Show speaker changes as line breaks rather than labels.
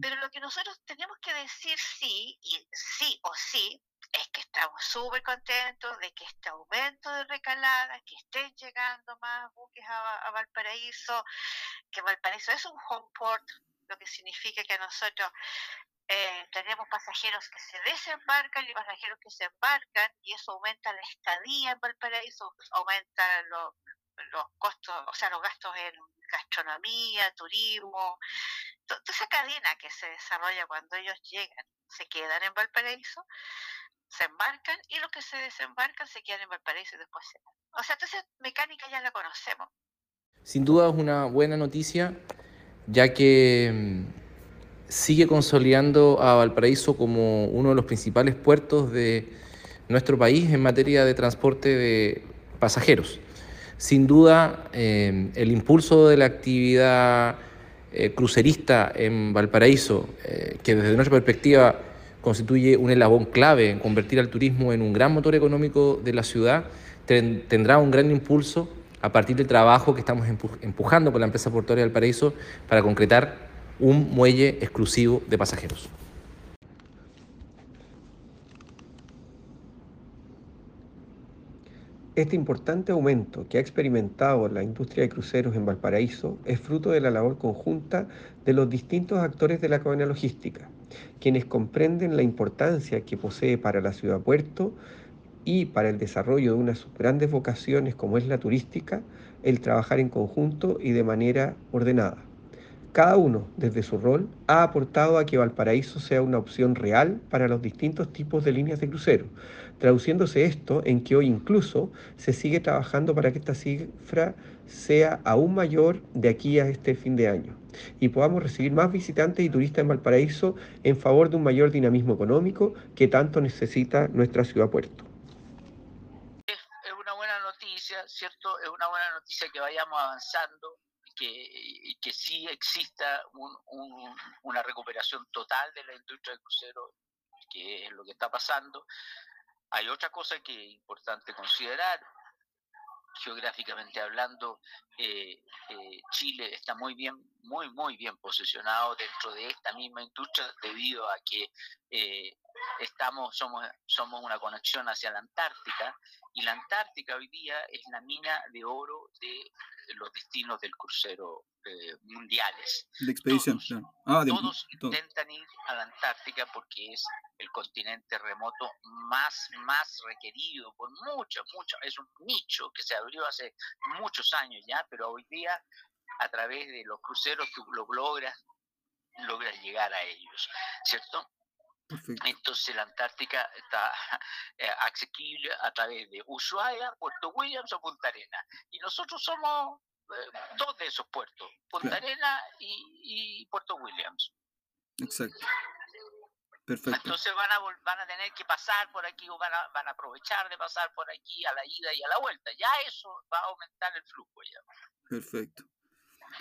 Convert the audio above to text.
Pero lo que nosotros tenemos que decir sí, y sí o sí, es que estamos súper contentos de que este aumento de recalada, que estén llegando más buques a, Valparaíso, que Valparaíso es un home port, lo que significa que nosotros eh, tenemos pasajeros que se desembarcan y pasajeros que se embarcan, y eso aumenta la estadía en Valparaíso, aumenta los costos, o sea, los gastos en gastronomía, turismo, toda esa cadena que se desarrolla cuando ellos llegan, se quedan en Valparaíso, se embarcan y los que se desembarcan se quedan en Valparaíso y después se van. O sea, entonces mecánica ya la conocemos.
Sin duda es una buena noticia, ya que mm, sigue consolidando a Valparaíso como uno de los principales puertos de nuestro país en materia de transporte de pasajeros. Sin duda, eh, el impulso de la actividad eh, crucerista en Valparaíso, eh, que desde nuestra perspectiva constituye un eslabón clave en convertir al turismo en un gran motor económico de la ciudad, tendrá un gran impulso a partir del trabajo que estamos empujando con la empresa portuaria del Paraíso para concretar un muelle exclusivo de pasajeros.
Este importante aumento que ha experimentado la industria de cruceros en Valparaíso es fruto de la labor conjunta de los distintos actores de la cadena logística, quienes comprenden la importancia que posee para la ciudad puerto y para el desarrollo de una de sus grandes vocaciones como es la turística, el trabajar en conjunto y de manera ordenada. Cada uno, desde su rol, ha aportado a que Valparaíso sea una opción real para los distintos tipos de líneas de crucero, traduciéndose esto en que hoy incluso se sigue trabajando para que esta cifra sea aún mayor de aquí a este fin de año y podamos recibir más visitantes y turistas en Valparaíso en favor de un mayor dinamismo económico que tanto necesita nuestra ciudad puerto.
Es una buena noticia, ¿cierto? Es una buena noticia que vayamos avanzando que, que sí exista una recuperación total de la industria del crucero, que es lo que está pasando. Hay otra cosa que es importante considerar, geográficamente hablando, eh, eh, Chile está muy bien, muy, muy bien posicionado dentro de esta misma industria debido a que eh, estamos, somos, somos una conexión hacia la Antártica y la Antártica hoy día es la mina de oro de los destinos del crucero eh, mundiales.
De expedición,
ah, todos, intentan ir a la Antártica porque es el continente remoto más, más requerido por mucho, mucho. Es un nicho que se abrió hace muchos años ya, pero hoy día a través de los cruceros tú lo logras, logras llegar a ellos, ¿cierto? Entonces la Antártica está eh, accesible a través de Ushuaia, Puerto Williams o Punta Arena. Y nosotros somos eh, dos de esos puertos, Punta Arena y, Puerto Williams.
Exacto. Perfecto.
Entonces van a, van a tener que pasar por aquí o van a, van a aprovechar de pasar por aquí a la ida y a la vuelta. Ya eso va a aumentar el flujo ya.
Perfecto.